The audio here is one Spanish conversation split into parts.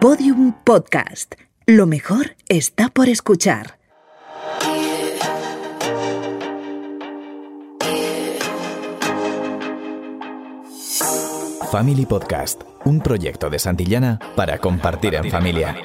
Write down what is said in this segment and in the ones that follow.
Podium Podcast. Lo mejor está por escuchar. Family Podcast, un proyecto de Santillana para compartir en familia.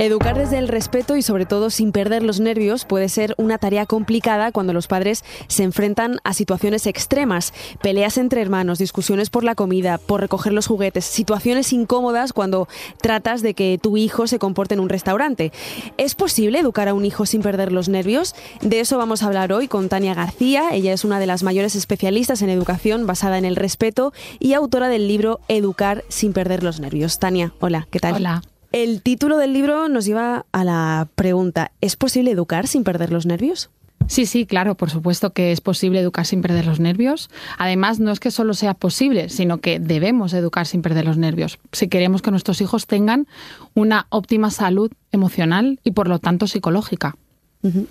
Educar desde el respeto y sobre todo sin perder los nervios puede ser una tarea complicada cuando los padres se enfrentan a situaciones extremas, peleas entre hermanos, discusiones por la comida, por recoger los juguetes, situaciones incómodas cuando tratas de que tu hijo se comporte en un restaurante. ¿Es posible educar a un hijo sin perder los nervios? De eso vamos a hablar hoy con Tania García. Ella es una de las mayores especialistas en educación basada en el respeto y autora del libro Educar sin perder los nervios. Tania, hola, ¿qué tal? Hola. El título del libro nos lleva a la pregunta, ¿es posible educar sin perder los nervios? Sí, sí, claro, por supuesto que es posible educar sin perder los nervios. Además, no es que solo sea posible, sino que debemos educar sin perder los nervios, si queremos que nuestros hijos tengan una óptima salud emocional y, por lo tanto, psicológica.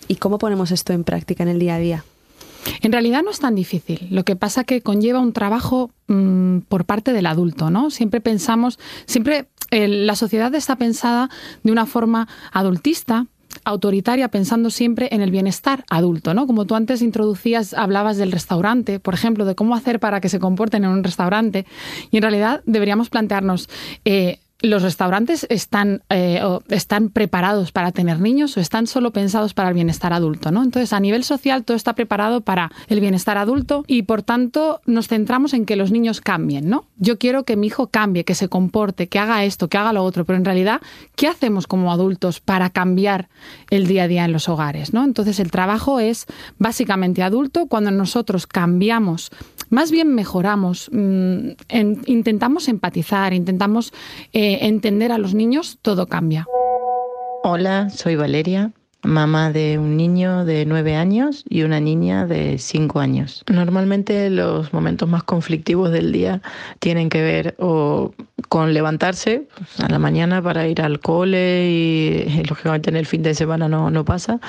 ¿Y cómo ponemos esto en práctica en el día a día? En realidad no es tan difícil. Lo que pasa que conlleva un trabajo mm, por parte del adulto, ¿no? Siempre pensamos, siempre la sociedad está pensada de una forma adultista, autoritaria pensando siempre en el bienestar adulto, ¿no? Como tú antes introducías, hablabas del restaurante, por ejemplo, de cómo hacer para que se comporten en un restaurante. Y en realidad deberíamos plantearnos, eh, ¿Los restaurantes están, eh, están preparados para tener niños o están solo pensados para el bienestar adulto? ¿no? Entonces, a nivel social, todo está preparado para el bienestar adulto y, por tanto, nos centramos en que los niños cambien. ¿no? Yo quiero que mi hijo cambie, que se comporte, que haga esto, que haga lo otro, pero en realidad, ¿qué hacemos como adultos para cambiar el día a día en los hogares? ¿no? Entonces, el trabajo es básicamente adulto cuando nosotros cambiamos más bien mejoramos, mm, intentamos empatizar, intentamos eh, entender a los niños, todo cambia. Hola, soy Valeria mamá de un niño de nueve años y una niña de cinco años. Normalmente los momentos más conflictivos del día tienen que ver o con levantarse a la mañana para ir al cole y, lógicamente en el fin de semana no, no pasa.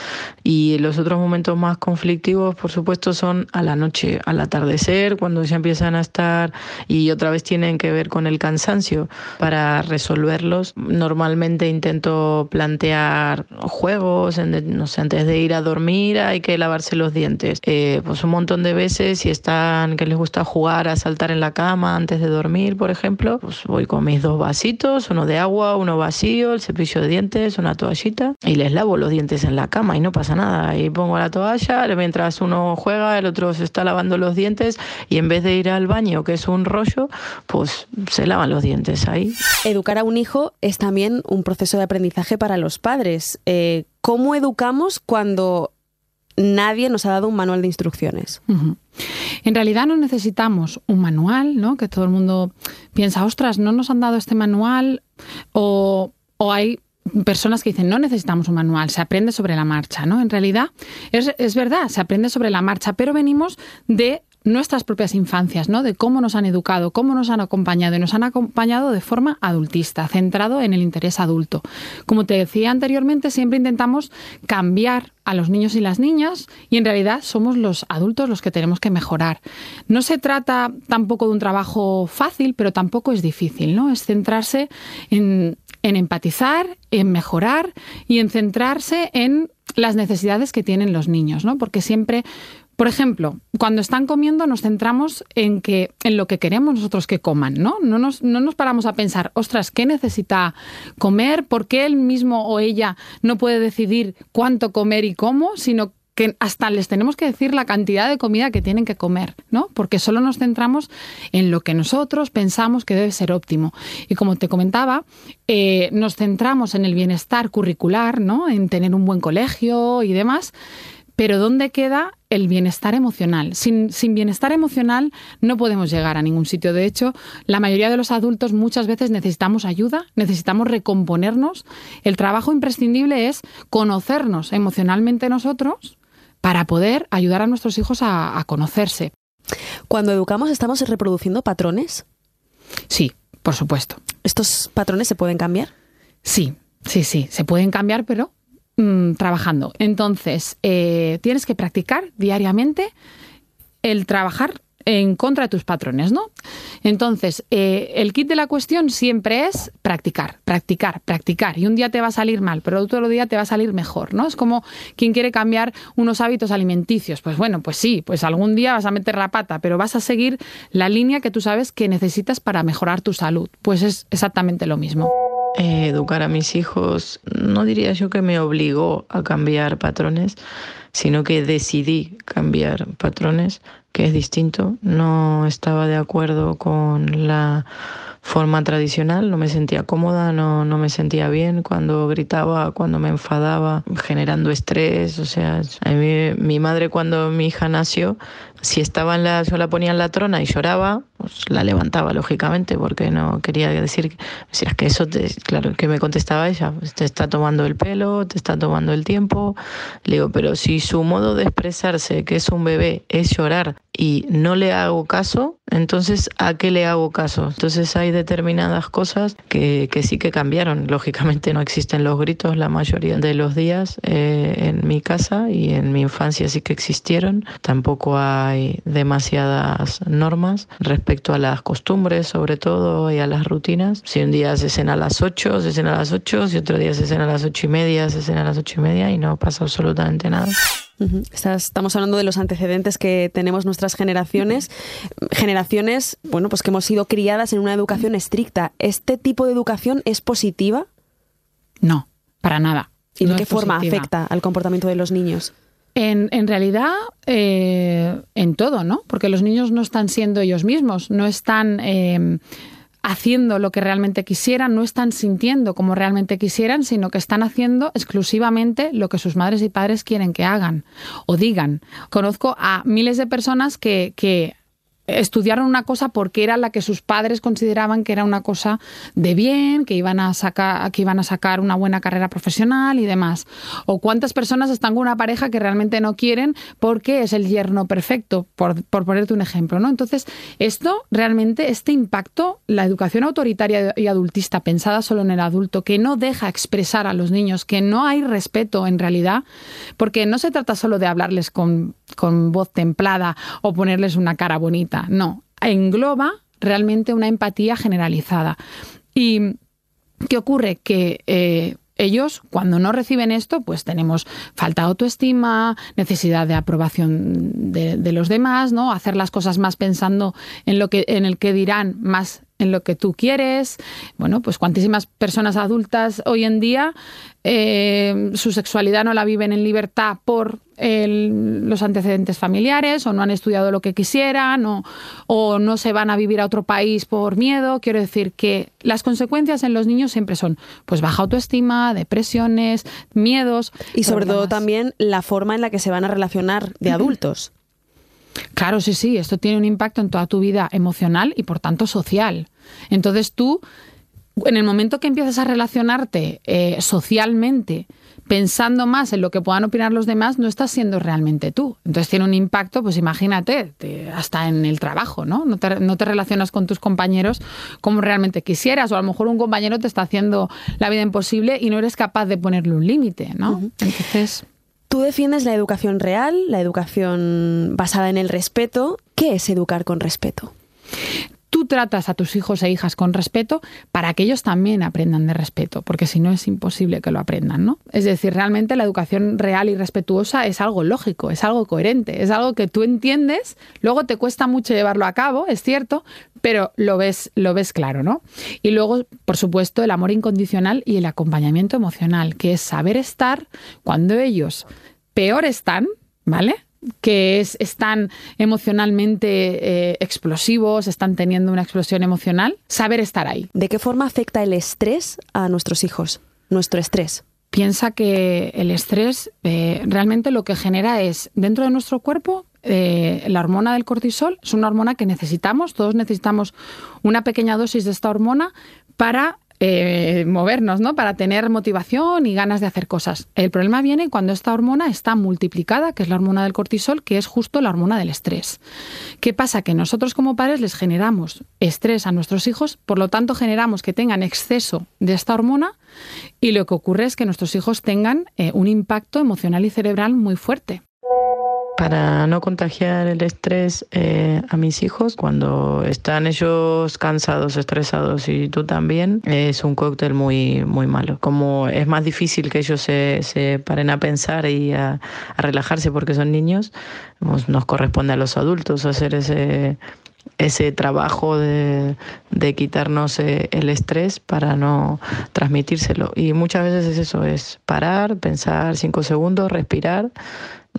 Y los otros momentos más conflictivos, por supuesto, son a la noche, al atardecer, cuando ya empiezan a estar y otra vez tienen que ver con el cansancio. Para resolverlos, normalmente intento plantear juegos, no sé, antes de ir a dormir hay que lavarse los dientes. Eh, pues un montón de veces, si están que les gusta jugar a saltar en la cama antes de dormir, por ejemplo, pues voy con mis dos vasitos, uno de agua, uno vacío, el cepillo de dientes, una toallita y les lavo los dientes en la cama y no pasa nada. Y pongo la toalla, mientras uno juega, el otro se está lavando los dientes y en vez de ir al baño, que es un rollo, pues se lavan los dientes ahí. Educar a un hijo es también un proceso de aprendizaje para los padres. Eh, ¿Cómo educamos cuando nadie nos ha dado un manual de instrucciones? En realidad no necesitamos un manual, ¿no? Que todo el mundo piensa, ostras, no nos han dado este manual o, o hay personas que dicen no necesitamos un manual, se aprende sobre la marcha, ¿no? En realidad es, es, verdad, se aprende sobre la marcha, pero venimos de nuestras propias infancias, ¿no? De cómo nos han educado, cómo nos han acompañado y nos han acompañado de forma adultista, centrado en el interés adulto. Como te decía anteriormente, siempre intentamos cambiar a los niños y las niñas y en realidad somos los adultos los que tenemos que mejorar. No se trata tampoco de un trabajo fácil, pero tampoco es difícil, ¿no? Es centrarse en, en empatizar, en mejorar y en centrarse en las necesidades que tienen los niños, ¿no? Porque siempre por ejemplo, cuando están comiendo nos centramos en que en lo que queremos nosotros que coman, ¿no? No nos, no nos paramos a pensar, ostras, ¿qué necesita comer? ¿Por qué él mismo o ella no puede decidir cuánto comer y cómo? Sino que hasta les tenemos que decir la cantidad de comida que tienen que comer, ¿no? Porque solo nos centramos en lo que nosotros pensamos que debe ser óptimo. Y como te comentaba, eh, nos centramos en el bienestar curricular, ¿no? En tener un buen colegio y demás. Pero ¿dónde queda el bienestar emocional? Sin, bienestar emocional no podemos llegar a ningún sitio. De hecho, la mayoría de los adultos muchas veces necesitamos ayuda, necesitamos recomponernos. El trabajo imprescindible es conocernos emocionalmente nosotros para poder ayudar a nuestros hijos a, a conocerse. Cuando educamos, ¿estamos reproduciendo patrones? Sí, por supuesto. ¿Estos patrones se pueden cambiar? Sí, sí, sí, se pueden cambiar, pero Mm, trabajando. Entonces, eh, tienes que practicar diariamente el trabajar en contra de tus patrones, ¿no? Entonces, eh, el kit de la cuestión siempre es practicar, practicar, practicar. Y un día te va a salir mal, pero otro día te va a salir mejor, ¿no? Es como quien quiere cambiar unos hábitos alimenticios. Pues bueno, pues sí, pues algún día vas a meter la pata, pero vas a seguir la línea que tú sabes que necesitas para mejorar tu salud. Pues es exactamente lo mismo. Eh, educar a mis hijos, no diría yo que me obligó a cambiar patrones, sino que decidí cambiar patrones, que es distinto. No estaba de acuerdo con la forma tradicional, no me sentía cómoda, no, no me sentía bien cuando gritaba, cuando me enfadaba, generando estrés. O sea, a mi madre cuando mi hija nació, si estaba en la, yo la ponía en la trona y lloraba, pues la levantaba, lógicamente, porque no quería decir, es que eso, te, claro, que me contestaba ella, pues te está tomando el pelo, te está tomando el tiempo. Le digo, pero si su modo de expresarse, que es un bebé, es llorar y no le hago caso, entonces ¿a qué le hago caso? Entonces hay determinadas cosas que, que sí que cambiaron. Lógicamente no existen los gritos la mayoría de los días eh, en mi casa y en mi infancia sí que existieron. Tampoco hay demasiadas normas respecto a las costumbres, sobre todo, y a las rutinas. Si un día se cena a las 8, se cena a las 8, si otro día se cena a las 8 y media, se cena a las 8 y media y no pasa absolutamente nada. Estamos hablando de los antecedentes que tenemos nuestras generaciones, generaciones, bueno, pues que hemos sido criadas en una educación estricta. ¿Este tipo de educación es positiva? No, para nada. ¿Y de No qué es forma positiva. afecta al comportamiento de los niños? En, en realidad, eh, en todo, ¿no? Porque los niños no están siendo ellos mismos, no están eh, haciendo lo que realmente quisieran, no están sintiendo como realmente quisieran, sino que están haciendo exclusivamente lo que sus madres y padres quieren que hagan o digan. Conozco a miles de personas que, que estudiaron una cosa porque era la que sus padres consideraban que era una cosa de bien, que iban a sacar, que iban a sacar una buena carrera profesional y demás. O cuántas personas están con una pareja que realmente no quieren porque es el yerno perfecto, por, por ponerte un ejemplo, ¿no? Entonces, esto realmente, este impacto, la educación autoritaria y adultista pensada solo en el adulto, que no deja expresar a los niños, que no hay respeto en realidad, porque no se trata solo de hablarles con, con voz templada o ponerles una cara bonita, no, engloba realmente una empatía generalizada. ¿Y qué ocurre? Que eh, ellos, cuando no reciben esto, pues tenemos falta de autoestima, necesidad de aprobación de, de los demás, ¿no? Hacer las cosas más pensando en lo que, en el que dirán, más en lo que tú quieres. Bueno, pues cuantísimas personas adultas hoy en día eh, su sexualidad no la viven en libertad por el- los antecedentes familiares o no han estudiado lo que quisieran o, o no se van a vivir a otro país por miedo. Quiero decir que las consecuencias en los niños siempre son pues baja autoestima, depresiones, miedos. Y sobre todo también la forma en la que se van a relacionar de adultos. Claro, sí, sí, esto tiene un impacto en toda tu vida emocional y por tanto social. Entonces tú, en el momento que empiezas a relacionarte eh, socialmente, pensando más en lo que puedan opinar los demás, no estás siendo realmente tú. Entonces tiene un impacto, pues imagínate, te- hasta en el trabajo, ¿no? No te, no te relacionas con tus compañeros como realmente quisieras, o a lo mejor un compañero te está haciendo la vida imposible y no eres capaz de ponerle un límite, ¿no? Entonces... Tú defiendes la educación real, la educación basada en el respeto. ¿Qué es educar con respeto? Tú tratas a tus hijos e hijas con respeto para que ellos también aprendan de respeto, porque si no es imposible que lo aprendan, ¿no? Es decir, realmente la educación real y respetuosa es algo lógico, es algo coherente, es algo que tú entiendes, luego te cuesta mucho llevarlo a cabo, es cierto, pero lo ves, lo ves claro, ¿no? Y luego, por supuesto, el amor incondicional y el acompañamiento emocional, que es saber estar cuando ellos peor están, ¿vale? Que es, están emocionalmente eh, explosivos, están teniendo una explosión emocional, saber estar ahí. ¿De qué forma afecta el estrés a nuestros hijos? Nuestro estrés. Piensa que el estrés eh, realmente lo que genera es, dentro de nuestro cuerpo, eh, la hormona del cortisol es una hormona que necesitamos, todos necesitamos una pequeña dosis de esta hormona para eh, movernos, ¿no? Para tener motivación y ganas de hacer cosas. El problema viene cuando esta hormona está multiplicada, que es la hormona del cortisol, que es justo la hormona del estrés. ¿Qué pasa? Que nosotros como padres les generamos estrés a nuestros hijos, por lo tanto generamos que tengan exceso de esta hormona y lo que ocurre es que nuestros hijos tengan eh, un impacto emocional y cerebral muy fuerte. Para no contagiar el estrés eh, a mis hijos, cuando están ellos cansados, estresados y tú también, es un cóctel muy, muy malo. Como es más difícil que ellos se, se paren a pensar y a, relajarse porque son niños, nos, nos corresponde a los adultos hacer ese, ese trabajo de, de, quitarnos eh, el estrés para no transmitírselo. Y muchas veces es eso, es parar, pensar cinco segundos, respirar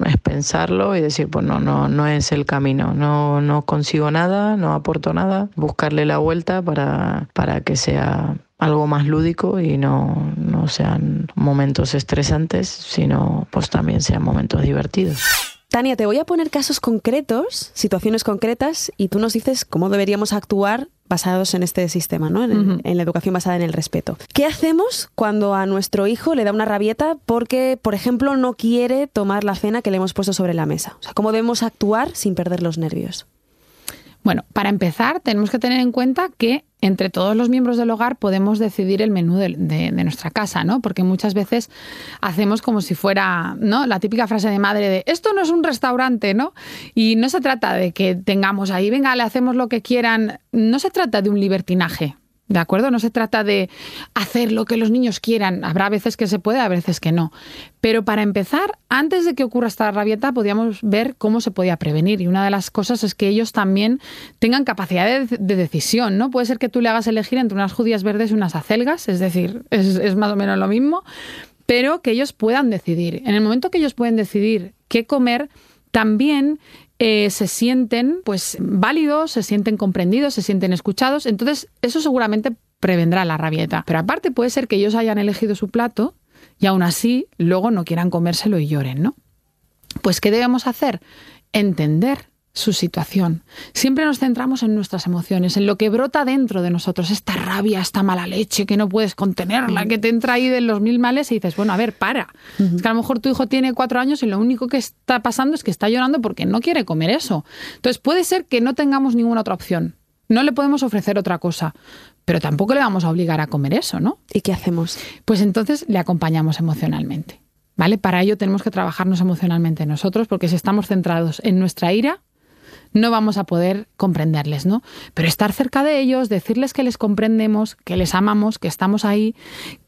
es pensarlo y decir, pues no, no, no es el camino, no, no consigo nada, no aporto nada, buscarle la vuelta para, para que sea algo más lúdico y no, no sean momentos estresantes, sino pues también sean momentos divertidos. Tania, te voy a poner casos concretos, situaciones concretas, y tú nos dices cómo deberíamos actuar basados en este sistema, ¿no? En, uh -huh. en, la educación basada en el respeto. ¿Qué hacemos cuando a nuestro hijo le da una rabieta porque, por ejemplo, no quiere tomar la cena que le hemos puesto sobre la mesa? O sea, ¿cómo debemos actuar sin perder los nervios? Bueno, para empezar, tenemos que tener en cuenta que entre todos los miembros del hogar podemos decidir el menú de, nuestra casa, ¿no? Porque muchas veces hacemos como si fuera, ¿no? La típica frase de madre de esto no es un restaurante, ¿no? Y no se trata de que tengamos ahí, venga, le hacemos lo que quieran. No se trata de un libertinaje, ¿De acuerdo? No se trata de hacer lo que los niños quieran. Habrá veces que se puede, a veces que no. Pero para empezar, antes de que ocurra esta rabieta, podíamos ver cómo se podía prevenir. Y una de las cosas es que ellos también tengan capacidad de, de decisión, ¿no? Puede ser que tú le hagas elegir entre unas judías verdes y unas acelgas, es decir, es, es más o menos lo mismo, pero que ellos puedan decidir. En el momento que ellos pueden decidir qué comer, también eh, se sienten pues válidos, se sienten comprendidos, se sienten escuchados. Entonces, eso seguramente prevendrá la rabieta. Pero aparte puede ser que ellos hayan elegido su plato y aún así luego no quieran comérselo y lloren, ¿no? Pues, ¿qué debemos hacer? Entender su situación. Siempre nos centramos en nuestras emociones, en lo que brota dentro de nosotros, esta rabia, esta mala leche que no puedes contenerla, que te entra ahí de los mil males y dices, bueno, a ver, para. Uh -huh. Es que a lo mejor tu hijo tiene cuatro años y lo único que está pasando es que está llorando porque no quiere comer eso. Entonces puede ser que no tengamos ninguna otra opción. No le podemos ofrecer otra cosa, pero tampoco le vamos a obligar a comer eso, ¿no? ¿Y qué hacemos? Pues entonces le acompañamos emocionalmente. ¿Vale? Para ello tenemos que trabajarnos emocionalmente nosotros, porque si estamos centrados en nuestra ira, no vamos a poder comprenderles, ¿no? Pero estar cerca de ellos, decirles que les comprendemos, que les amamos, que estamos ahí,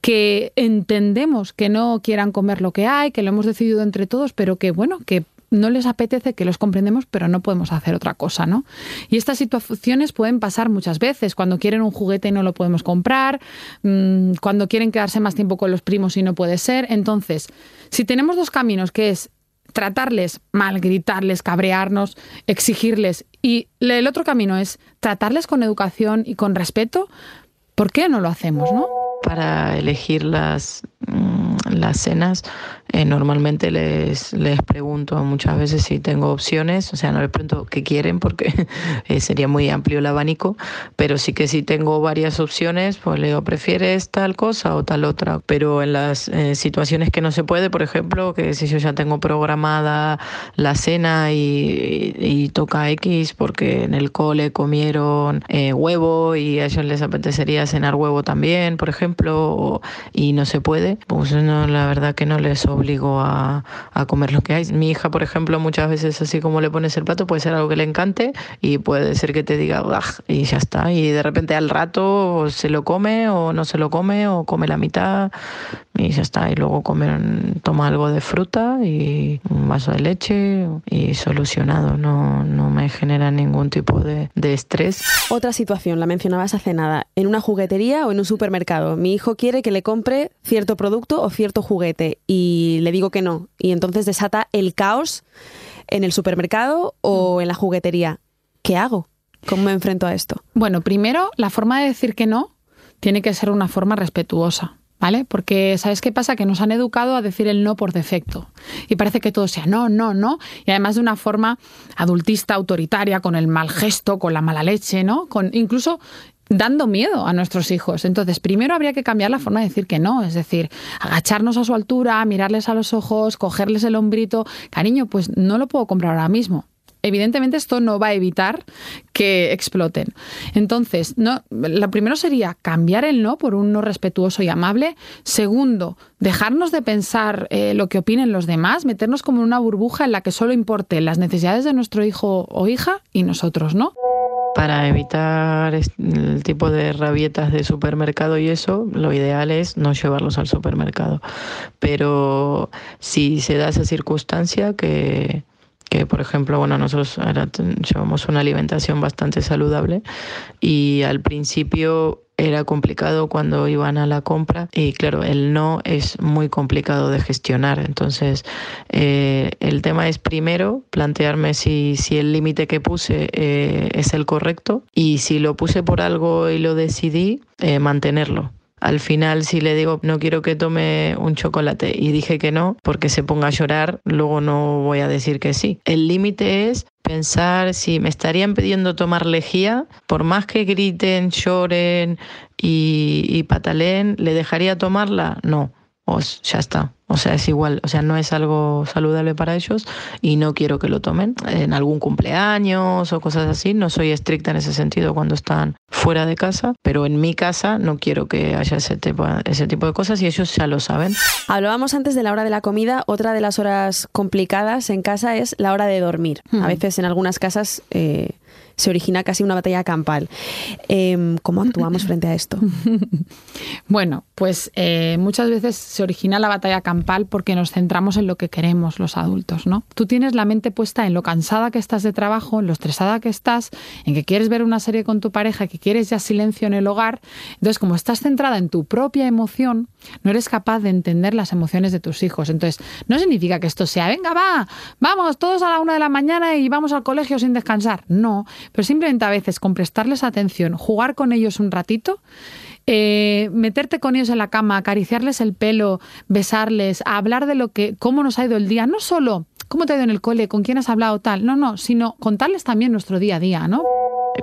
que entendemos que no quieran comer lo que hay, que lo hemos decidido entre todos, pero que bueno, que no les apetece, que los comprendemos, pero no podemos hacer otra cosa, ¿no? Y estas situaciones pueden pasar muchas veces, cuando quieren un juguete y no lo podemos comprar, mmm, cuando quieren quedarse más tiempo con los primos y no puede ser. Entonces, si tenemos dos caminos, que es tratarles mal, gritarles, cabrearnos, exigirles. Y el otro camino es tratarles con educación y con respeto. ¿Por qué no lo hacemos, no? Para elegir las, las cenas, eh, normalmente les, les pregunto muchas veces si tengo opciones, o sea, no les pregunto qué quieren porque eh, sería muy amplio el abanico, pero sí que si tengo varias opciones, pues le digo, ¿prefieres tal cosa o tal otra? Pero en las eh, situaciones que no se puede, por ejemplo, que si yo ya tengo programada la cena y, y, y toca X porque en el cole comieron eh, huevo y a ellos les apetecería cenar huevo también, por ejemplo, y no se puede, pues no, la verdad que no les obligo a, a, comer lo que hay. Mi hija, por ejemplo, muchas veces así como le pones el plato, puede ser algo que le encante y puede ser que te diga, y ya está. Y de repente al rato se lo come o no se lo come o come la mitad y ya está. Y luego comer, toma algo de fruta y un vaso de leche y solucionado. No, no me genera ningún tipo de, de estrés. Otra situación, la mencionabas hace nada, en una juguetería o en un supermercado. Mi hijo quiere que le compre cierto producto o cierto juguete y le digo que no. Y entonces desata el caos en el supermercado o en la juguetería. ¿Qué hago? ¿Cómo me enfrento a esto? Bueno, primero, la forma de decir que no tiene que ser una forma respetuosa. ¿Vale? Porque ¿sabes qué pasa? Que nos han educado a decir el no por defecto. Y parece que todo sea no, no, no. Y además de una forma adultista, autoritaria, con el mal gesto, con la mala leche, ¿no? Con incluso dando miedo a nuestros hijos. Entonces, primero habría que cambiar la forma de decir que no, es decir, agacharnos a su altura, mirarles a los ojos, cogerles el hombrito. Cariño, pues no lo puedo comprar ahora mismo. Evidentemente esto no va a evitar que exploten. Entonces, no, lo primero sería cambiar el no por un no respetuoso y amable. Segundo, dejarnos de pensar eh, lo que opinen los demás, meternos como en una burbuja en la que solo importen las necesidades de nuestro hijo o hija y nosotros, ¿no? Para evitar el tipo de rabietas de supermercado y eso, lo ideal es no llevarlos al supermercado. Pero si se da esa circunstancia que, que por ejemplo, bueno, nosotros ahora llevamos una alimentación bastante saludable y al principio era complicado cuando iban a la compra y claro, el no es muy complicado de gestionar. Entonces, eh, el tema es primero plantearme si, si el límite que puse eh, es el correcto y si lo puse por algo y lo decidí, eh, mantenerlo. Al final, si le digo no quiero que tome un chocolate y dije que no, porque se ponga a llorar, luego no voy a decir que sí. El límite es pensar si me estarían pidiendo tomar lejía, por más que griten, lloren y, y pataleen, ¿le dejaría tomarla? No, pues ya está. O sea, es igual, o sea, no es algo saludable para ellos y no quiero que lo tomen en algún cumpleaños o cosas así. No soy estricta en ese sentido cuando están fuera de casa, pero en mi casa no quiero que haya ese tipo, ese tipo de cosas y ellos ya lo saben. Hablábamos antes de la hora de la comida. Otra de las horas complicadas en casa es la hora de dormir. A veces en algunas casas eh, se origina casi una batalla campal. Eh, ¿Cómo actuamos frente a esto? bueno, pues eh, muchas veces se origina la batalla campal porque nos centramos en lo que queremos los adultos, ¿no? Tú tienes la mente puesta en lo cansada que estás de trabajo, en lo estresada que estás, en que quieres ver una serie con tu pareja, que quieres ya silencio en el hogar. Entonces, como estás centrada en tu propia emoción, no eres capaz de entender las emociones de tus hijos. Entonces, no significa que esto sea, venga, va, vamos todos a la una de la mañana y vamos al colegio sin descansar. No, pero simplemente a veces con prestarles atención, jugar con ellos un ratito, eh, meterte con ellos en la cama, acariciarles el pelo, besarles, hablar de lo que, cómo nos ha ido el día, no solo cómo te ha ido en el cole, con quién has hablado tal, no, no, sino contarles también nuestro día a día, ¿no?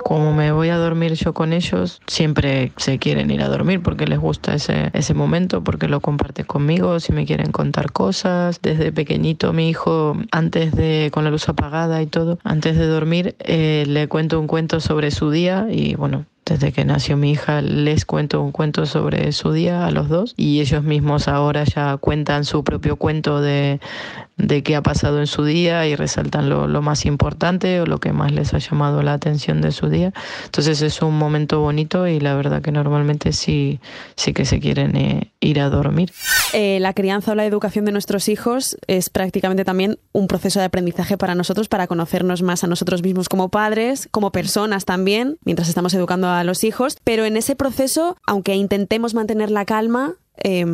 Como me voy a dormir yo con ellos, siempre se quieren ir a dormir porque les gusta ese, ese momento, porque lo comparten conmigo, si me quieren contar cosas. Desde pequeñito mi hijo, antes de, con la luz apagada y todo, antes de dormir, eh, le cuento un cuento sobre su día y bueno, desde que nació mi hija les cuento un cuento sobre su día a los dos y ellos mismos ahora ya cuentan su propio cuento de, de qué ha pasado en su día y resaltan lo, lo, más importante o lo que más les ha llamado la atención de su día. Entonces es un momento bonito y la verdad que normalmente sí, sí que se quieren eh, ir a dormir. Eh, la crianza o la educación de nuestros hijos es prácticamente también un proceso de aprendizaje para nosotros, para conocernos más a nosotros mismos como padres, como personas también, mientras estamos educando a los hijos. Pero en ese proceso, aunque intentemos mantener la calma, eh,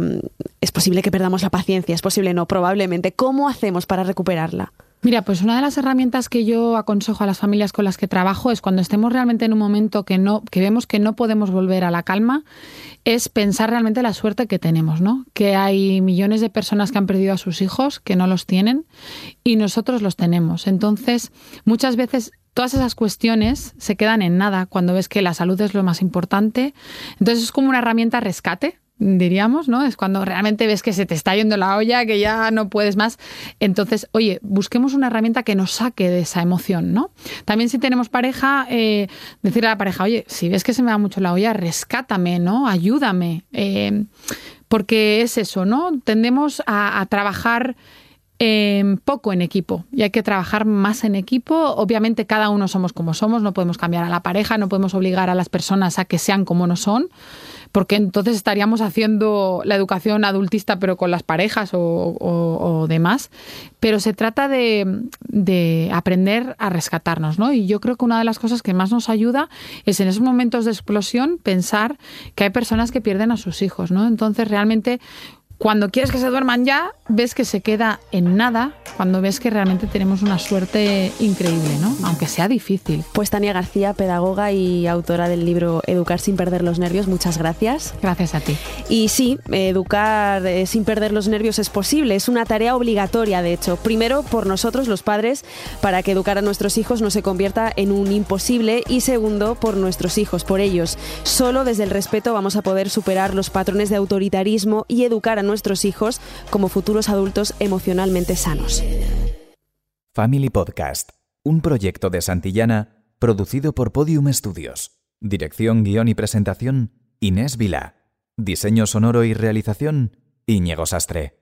es posible que perdamos la paciencia, es posible no, probablemente. ¿Cómo hacemos para recuperarla? Mira, pues una de las herramientas que yo aconsejo a las familias con las que trabajo es cuando estemos realmente en un momento que no, que vemos que no podemos volver a la calma, es pensar realmente la suerte que tenemos, ¿no? Que hay millones de personas que han perdido a sus hijos, que no los tienen, y nosotros los tenemos. Entonces, muchas veces todas esas cuestiones se quedan en nada cuando ves que la salud es lo más importante. Entonces es como una herramienta rescate diríamos, ¿no? Es cuando realmente ves que se te está yendo la olla, que ya no puedes más. Entonces, oye, busquemos una herramienta que nos saque de esa emoción, ¿no? También si tenemos pareja, eh, decirle a la pareja, oye, si ves que se me va mucho la olla, rescátame, ¿no? Ayúdame. Eh, porque es eso, ¿no? Tendemos a, trabajar eh, poco en equipo y hay que trabajar más en equipo. Obviamente cada uno somos como somos, no podemos cambiar a la pareja, no podemos obligar a las personas a que sean como no son, porque entonces estaríamos haciendo la educación adultista pero con las parejas o, demás. Pero se trata de, de, aprender a rescatarnos, ¿no? Y yo creo que una de las cosas que más nos ayuda es en esos momentos de explosión pensar que hay personas que pierden a sus hijos, ¿no? Entonces realmente cuando quieres que se duerman ya, ves que se queda en nada, cuando ves que realmente tenemos una suerte increíble, ¿no? Aunque sea difícil. Pues Tania García, pedagoga y autora del libro Educar sin perder los nervios, muchas gracias. Gracias a ti. Y sí, educar eh, sin perder los nervios es posible, es una tarea obligatoria, de hecho. Primero, por nosotros, los padres, para que educar a nuestros hijos no se convierta en un imposible. Y segundo, por nuestros hijos, por ellos. Solo desde el respeto vamos a poder superar los patrones de autoritarismo y educar a nuestros hijos como futuros adultos emocionalmente sanos. Family Podcast un proyecto de Santillana producido por Podium Studios. Dirección, guion y presentación, Inés Vila. Diseño sonoro y realización, Íñigo Sastre.